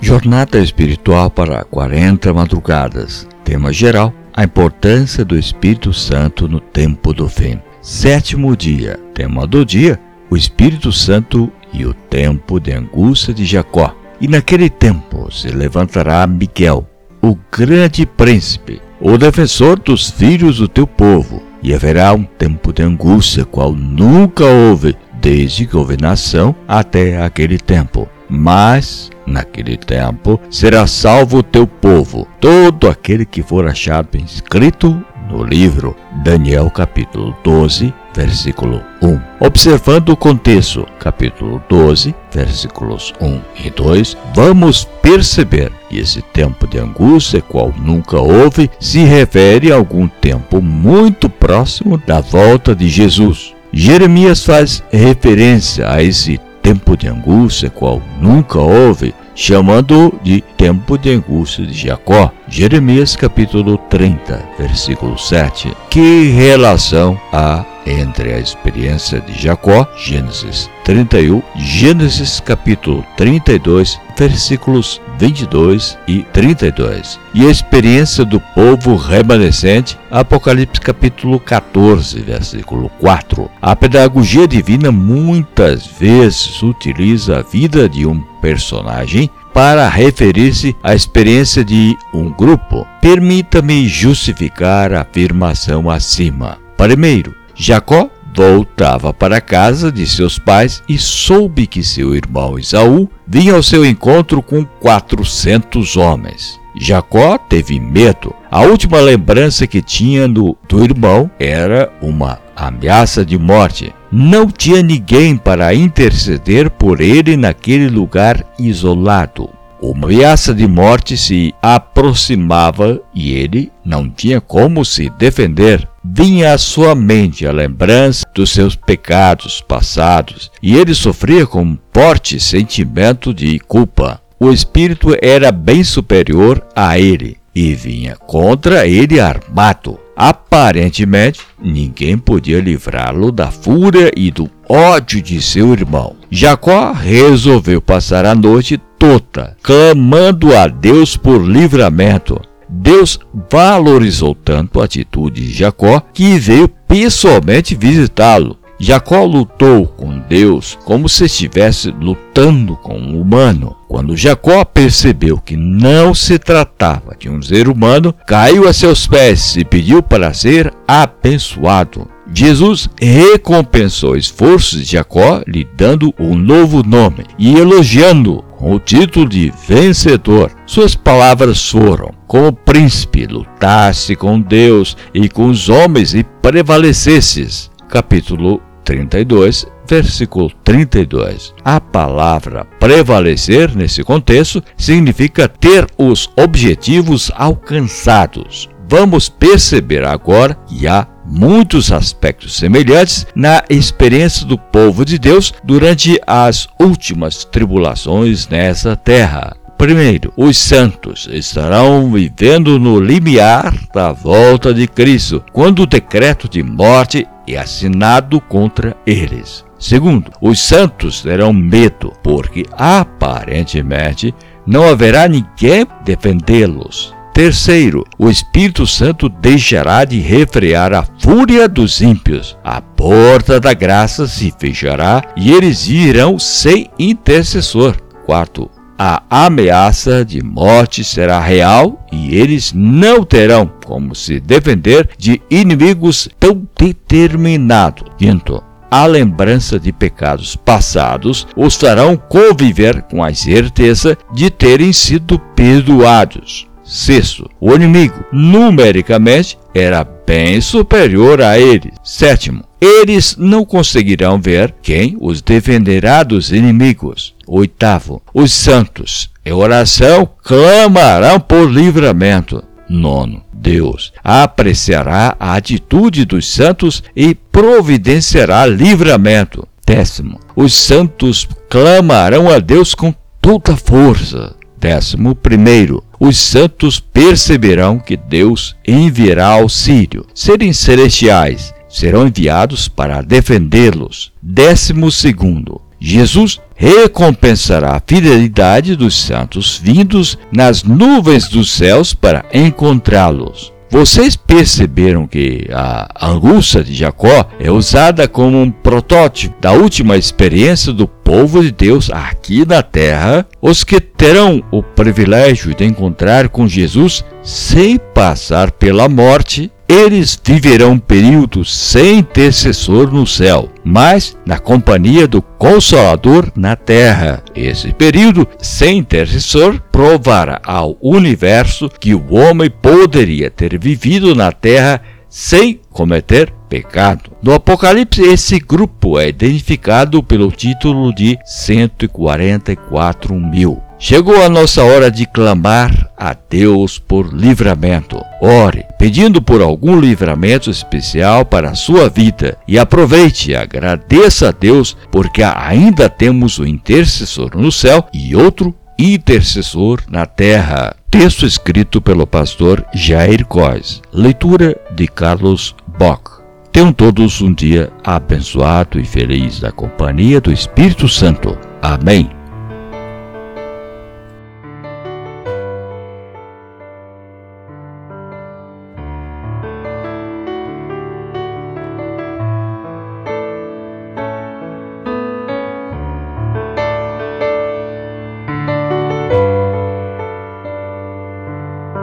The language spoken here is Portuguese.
Jornada espiritual para 40 madrugadas. Tema geral: a importância do Espírito Santo no tempo do fim. Sétimo dia. Tema do dia: o Espírito Santo e o tempo de angústia de Jacó. E naquele tempo se levantará Miguel, o grande príncipe, o defensor dos filhos do teu povo, e haverá um tempo de angústia qual nunca houve desde que houve nação até aquele tempo. Mas, naquele tempo, será salvo o teu povo, todo aquele que for achado inscrito no livro. Daniel capítulo 12, versículo 1. Observando o contexto, capítulo 12, versículos 1 e 2, vamos perceber que esse tempo de angústia, qual nunca houve, se refere a algum tempo muito próximo da volta de Jesus. Jeremias faz referência a esse tempo de angústia, qual nunca houve, chamando de tempo de angústia de Jacó. Jeremias capítulo 30, versículo 7. Que relação há entre a experiência de Jacó, Gênesis 31, Gênesis capítulo 32, versículos 22 e 32, e a experiência do povo remanescente, Apocalipse capítulo 14, versículo 4. A pedagogia divina muitas vezes utiliza a vida de um personagem para referir-se à experiência de um grupo. Permita-me justificar a afirmação acima. Primeiro, Jacó voltava para a casa de seus pais e soube que seu irmão Esaú vinha ao seu encontro com 400 homens. Jacó teve medo. A última lembrança que tinha do, do irmão era uma ameaça de morte. Não tinha ninguém para interceder por ele naquele lugar isolado. Uma ameaça de morte se aproximava e ele não tinha como se defender. Vinha à sua mente a lembrança dos seus pecados passados e ele sofria com um forte sentimento de culpa. O espírito era bem superior a ele e vinha contra ele armado. Aparentemente, ninguém podia livrá-lo da fúria e do ódio de seu irmão. Jacó resolveu passar a noite toda clamando a Deus por livramento. Deus valorizou tanto a atitude de Jacó que veio pessoalmente visitá-lo. Jacó lutou com Deus como se estivesse lutando com um humano. Quando Jacó percebeu que não se tratava de um ser humano, caiu a seus pés e pediu para ser abençoado. Jesus recompensou esforços de Jacó, lhe dando um novo nome e elogiando com o título de vencedor. Suas palavras foram: como príncipe, lutasse com Deus e com os homens e prevalecesses. Capítulo 32, versículo 32. A palavra prevalecer nesse contexto significa ter os objetivos alcançados. Vamos perceber agora que há muitos aspectos semelhantes na experiência do povo de Deus durante as últimas tribulações nessa terra. Primeiro, os santos estarão vivendo no limiar da volta de Cristo, quando o decreto de morte é assinado contra eles. Segundo, os santos terão medo, porque aparentemente não haverá ninguém defendê-los. Terceiro, o Espírito Santo deixará de refrear a fúria dos ímpios. A porta da graça se fechará e eles irão sem intercessor. Quarto, a ameaça de morte será real e eles não terão como se defender de inimigos tão determinados. Quinto, a lembrança de pecados passados os farão conviver com a certeza de terem sido perdoados. Sexto, o inimigo, numericamente, era bem superior a eles. Sétimo, eles não conseguirão ver quem os defenderá dos inimigos. Oitavo, os santos, em oração, clamarão por livramento. Nono, Deus apreciará a atitude dos santos e providenciará livramento. Décimo, os santos clamarão a Deus com toda força. Décimo primeiro, os santos perceberão que Deus enviará auxílio. Serem celestiais serão enviados para defendê-los. Décimo segundo, Jesus recompensará a fidelidade dos santos vindos nas nuvens dos céus para encontrá-los. Vocês perceberam que a angústia de Jacó é usada como um protótipo da última experiência do povo de Deus aqui na terra, os que terão o privilégio de encontrar com Jesus sem passar pela morte eles viverão períodos sem intercessor no céu, mas na companhia do Consolador na terra. Esse período sem intercessor provará ao universo que o homem poderia ter vivido na terra sem cometer pecado. No Apocalipse, esse grupo é identificado pelo título de 144 mil. Chegou a nossa hora de clamar a Deus por livramento. Ore, pedindo por algum livramento especial para a sua vida e aproveite agradeça a Deus porque ainda temos o intercessor no céu e outro intercessor na terra. Texto escrito pelo pastor Jair Cois. Leitura de Carlos Bock. Tenham todos um dia abençoado e feliz da companhia do Espírito Santo. Amém.